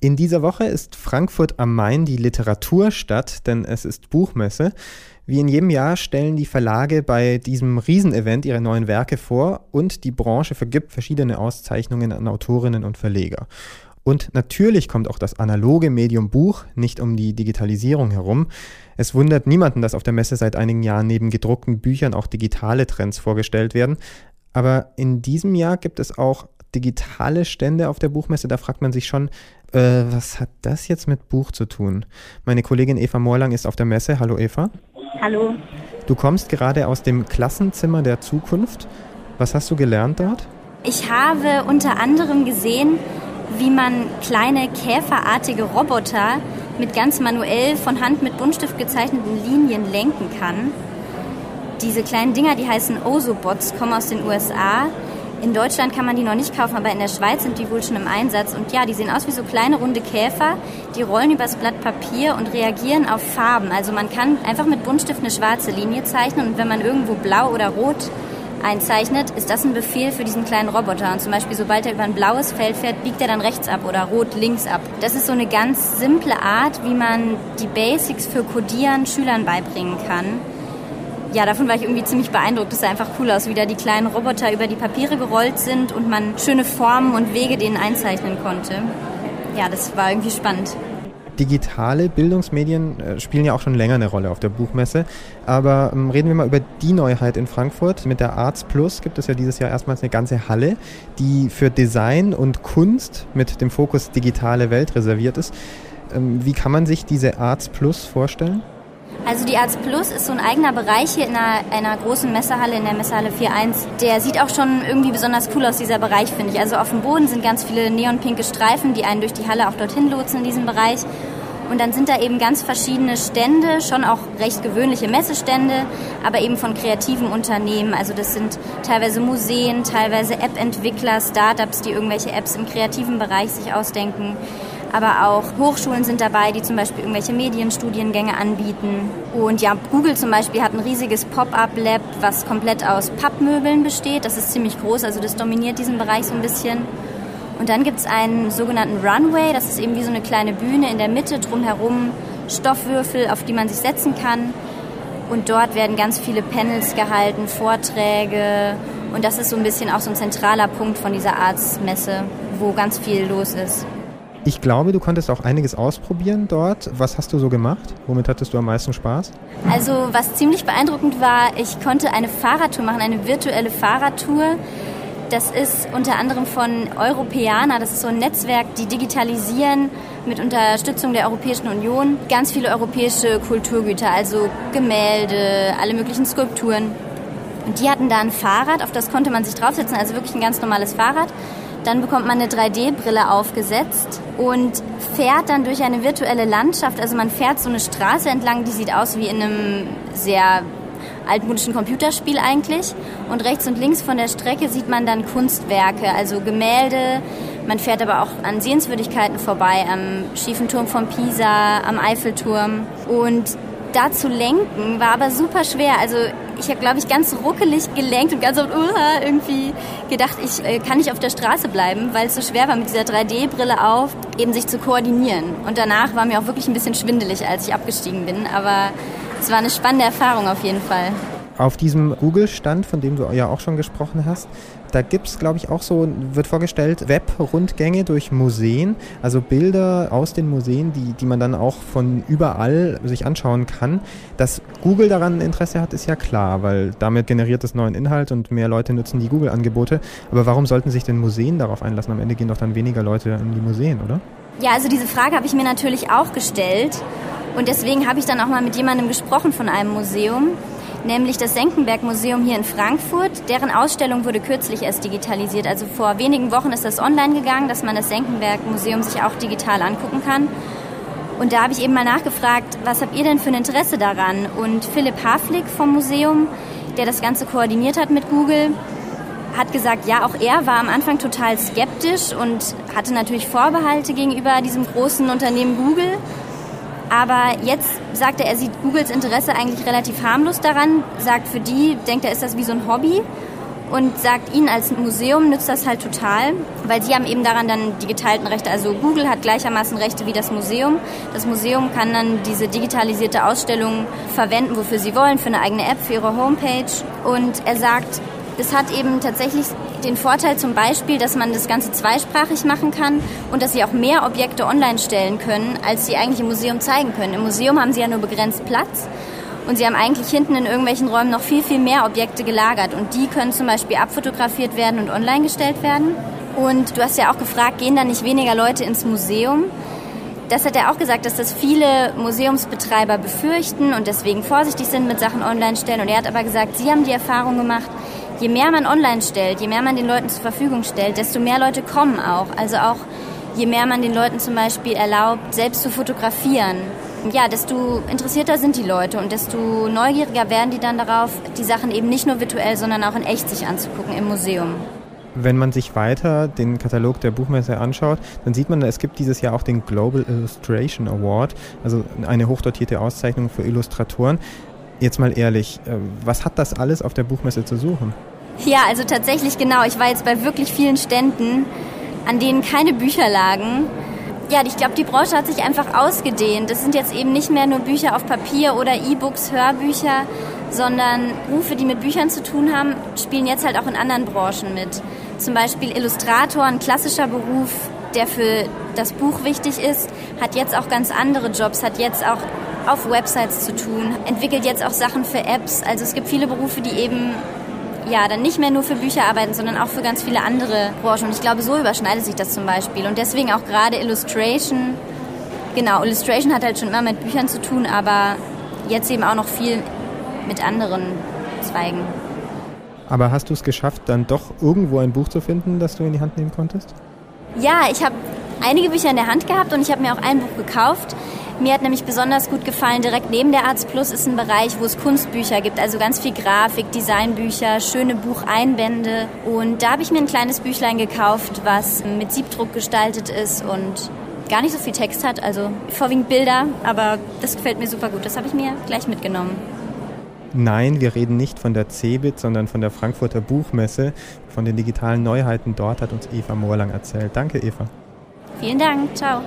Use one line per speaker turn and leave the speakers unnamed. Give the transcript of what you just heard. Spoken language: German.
In dieser Woche ist Frankfurt am Main die Literaturstadt, denn es ist Buchmesse. Wie in jedem Jahr stellen die Verlage bei diesem Riesenevent ihre neuen Werke vor und die Branche vergibt verschiedene Auszeichnungen an Autorinnen und Verleger. Und natürlich kommt auch das analoge Medium Buch nicht um die Digitalisierung herum. Es wundert niemanden, dass auf der Messe seit einigen Jahren neben gedruckten Büchern auch digitale Trends vorgestellt werden. Aber in diesem Jahr gibt es auch digitale Stände auf der Buchmesse, da fragt man sich schon, äh, was hat das jetzt mit Buch zu tun? Meine Kollegin Eva Morlang ist auf der Messe. Hallo Eva.
Hallo.
Du kommst gerade aus dem Klassenzimmer der Zukunft. Was hast du gelernt dort?
Ich habe unter anderem gesehen, wie man kleine käferartige Roboter mit ganz manuell von Hand mit Buntstift gezeichneten Linien lenken kann. Diese kleinen Dinger, die heißen Ozobots, kommen aus den USA in Deutschland kann man die noch nicht kaufen, aber in der Schweiz sind die wohl schon im Einsatz. Und ja, die sehen aus wie so kleine runde Käfer, die rollen übers Blatt Papier und reagieren auf Farben. Also man kann einfach mit Buntstift eine schwarze Linie zeichnen und wenn man irgendwo blau oder rot einzeichnet, ist das ein Befehl für diesen kleinen Roboter. Und zum Beispiel, sobald er über ein blaues Feld fährt, biegt er dann rechts ab oder rot links ab. Das ist so eine ganz simple Art, wie man die Basics für Codieren Schülern beibringen kann ja, davon war ich irgendwie ziemlich beeindruckt. Es sah einfach cool aus, wie da die kleinen Roboter über die Papiere gerollt sind und man schöne Formen und Wege denen einzeichnen konnte. Ja, das war irgendwie spannend.
Digitale Bildungsmedien äh, spielen ja auch schon länger eine Rolle auf der Buchmesse. Aber ähm, reden wir mal über die Neuheit in Frankfurt. Mit der Arts Plus gibt es ja dieses Jahr erstmals eine ganze Halle, die für Design und Kunst mit dem Fokus digitale Welt reserviert ist. Ähm, wie kann man sich diese Arts Plus vorstellen?
Also die Arts Plus ist so ein eigener Bereich hier in einer, einer großen Messehalle, in der Messehalle 4.1. Der sieht auch schon irgendwie besonders cool aus, dieser Bereich, finde ich. Also auf dem Boden sind ganz viele neonpinke Streifen, die einen durch die Halle auch dorthin lotsen in diesem Bereich. Und dann sind da eben ganz verschiedene Stände, schon auch recht gewöhnliche Messestände, aber eben von kreativen Unternehmen. Also das sind teilweise Museen, teilweise App-Entwickler, Startups, die irgendwelche Apps im kreativen Bereich sich ausdenken aber auch Hochschulen sind dabei, die zum Beispiel irgendwelche Medienstudiengänge anbieten. Und ja, Google zum Beispiel hat ein riesiges Pop-up-Lab, was komplett aus Pappmöbeln besteht. Das ist ziemlich groß, also das dominiert diesen Bereich so ein bisschen. Und dann gibt es einen sogenannten Runway, das ist eben wie so eine kleine Bühne in der Mitte, drumherum Stoffwürfel, auf die man sich setzen kann. Und dort werden ganz viele Panels gehalten, Vorträge. Und das ist so ein bisschen auch so ein zentraler Punkt von dieser Arztmesse, wo ganz viel los ist.
Ich glaube, du konntest auch einiges ausprobieren dort. Was hast du so gemacht? Womit hattest du am meisten Spaß?
Also was ziemlich beeindruckend war, ich konnte eine Fahrradtour machen, eine virtuelle Fahrradtour. Das ist unter anderem von Europäer, das ist so ein Netzwerk, die digitalisieren mit Unterstützung der Europäischen Union ganz viele europäische Kulturgüter, also Gemälde, alle möglichen Skulpturen. Und die hatten da ein Fahrrad, auf das konnte man sich draufsetzen, also wirklich ein ganz normales Fahrrad. Dann bekommt man eine 3D-Brille aufgesetzt und fährt dann durch eine virtuelle Landschaft. Also man fährt so eine Straße entlang, die sieht aus wie in einem sehr altmodischen Computerspiel eigentlich. Und rechts und links von der Strecke sieht man dann Kunstwerke, also Gemälde. Man fährt aber auch an Sehenswürdigkeiten vorbei, am schiefen Turm von Pisa, am Eiffelturm. Und da zu lenken war aber super schwer. Also ich habe, glaube ich, ganz ruckelig gelenkt und ganz oft uh, irgendwie gedacht, ich äh, kann nicht auf der Straße bleiben, weil es so schwer war, mit dieser 3D-Brille auf, eben sich zu koordinieren. Und danach war mir auch wirklich ein bisschen schwindelig, als ich abgestiegen bin. Aber es war eine spannende Erfahrung auf jeden Fall.
Auf diesem Google-Stand, von dem du ja auch schon gesprochen hast, da gibt es, glaube ich, auch so, wird vorgestellt, Web-Rundgänge durch Museen, also Bilder aus den Museen, die, die man dann auch von überall sich anschauen kann. Dass Google daran Interesse hat, ist ja klar, weil damit generiert es neuen Inhalt und mehr Leute nutzen die Google-Angebote. Aber warum sollten sich denn Museen darauf einlassen? Am Ende gehen doch dann weniger Leute in die Museen, oder?
Ja, also diese Frage habe ich mir natürlich auch gestellt. Und deswegen habe ich dann auch mal mit jemandem gesprochen von einem Museum nämlich das Senckenberg Museum hier in Frankfurt. Deren Ausstellung wurde kürzlich erst digitalisiert. Also vor wenigen Wochen ist das online gegangen, dass man das Senckenberg Museum sich auch digital angucken kann. Und da habe ich eben mal nachgefragt, was habt ihr denn für ein Interesse daran? Und Philipp Haflik vom Museum, der das Ganze koordiniert hat mit Google, hat gesagt, ja, auch er war am Anfang total skeptisch und hatte natürlich Vorbehalte gegenüber diesem großen Unternehmen Google. Aber jetzt sagt er, er sieht Googles Interesse eigentlich relativ harmlos daran, sagt für die, denkt er, ist das wie so ein Hobby. und sagt, Ihnen als Museum nützt das halt total, weil Sie haben eben daran dann die geteilten Rechte. Also Google hat gleichermaßen Rechte wie das Museum. Das Museum kann dann diese digitalisierte Ausstellung verwenden, wofür Sie wollen, für eine eigene App, für Ihre Homepage. Und er sagt, das hat eben tatsächlich den Vorteil zum Beispiel, dass man das Ganze zweisprachig machen kann und dass Sie auch mehr Objekte online stellen können, als Sie eigentlich im Museum zeigen können. Im Museum haben Sie ja nur begrenzt Platz und sie haben eigentlich hinten in irgendwelchen Räumen noch viel, viel mehr Objekte gelagert. Und die können zum Beispiel abfotografiert werden und online gestellt werden. Und du hast ja auch gefragt, gehen da nicht weniger Leute ins Museum? Das hat er auch gesagt, dass das viele Museumsbetreiber befürchten und deswegen vorsichtig sind mit Sachen online stellen. Und er hat aber gesagt, sie haben die Erfahrung gemacht, je mehr man online stellt, je mehr man den Leuten zur Verfügung stellt, desto mehr Leute kommen auch. Also auch je mehr man den Leuten zum Beispiel erlaubt, selbst zu fotografieren ja, desto interessierter sind die Leute und desto neugieriger werden die dann darauf, die Sachen eben nicht nur virtuell, sondern auch in echt sich anzugucken im Museum.
Wenn man sich weiter den Katalog der Buchmesse anschaut, dann sieht man, es gibt dieses Jahr auch den Global Illustration Award, also eine hochdotierte Auszeichnung für Illustratoren. Jetzt mal ehrlich, äh, was hat das alles auf der Buchmesse zu suchen?
Ja, also tatsächlich genau. Ich war jetzt bei wirklich vielen Ständen, an denen keine Bücher lagen ja, ich glaube, die Branche hat sich einfach ausgedehnt. Es sind jetzt eben nicht mehr nur Bücher auf Papier oder E-Books, Hörbücher, sondern Berufe, die mit Büchern zu tun haben, spielen jetzt halt auch in anderen Branchen mit. Zum Beispiel Illustrator, ein klassischer Beruf, der für das Buch wichtig ist, hat jetzt auch ganz andere Jobs, hat jetzt auch auf Websites zu tun, entwickelt jetzt auch Sachen für Apps. Also es gibt viele Berufe, die eben ja, dann nicht mehr nur für Bücher arbeiten, sondern auch für ganz viele andere Branchen. Und ich glaube, so überschneidet sich das zum Beispiel. Und deswegen auch gerade Illustration. Genau, Illustration hat halt schon immer mit Büchern zu tun, aber jetzt eben auch noch viel mit anderen Zweigen.
Aber hast du es geschafft, dann doch irgendwo ein Buch zu finden, das du in die Hand nehmen konntest?
Ja, ich habe einige Bücher in der Hand gehabt und ich habe mir auch ein Buch gekauft. Mir hat nämlich besonders gut gefallen, direkt neben der Arzt Plus ist ein Bereich, wo es Kunstbücher gibt, also ganz viel Grafik, Designbücher, schöne Bucheinbände. Und da habe ich mir ein kleines Büchlein gekauft, was mit Siebdruck gestaltet ist und gar nicht so viel Text hat, also vorwiegend Bilder, aber das gefällt mir super gut. Das habe ich mir gleich mitgenommen.
Nein, wir reden nicht von der CeBIT, sondern von der Frankfurter Buchmesse. Von den digitalen Neuheiten dort hat uns Eva Moorlang erzählt. Danke, Eva.
Vielen Dank. Ciao.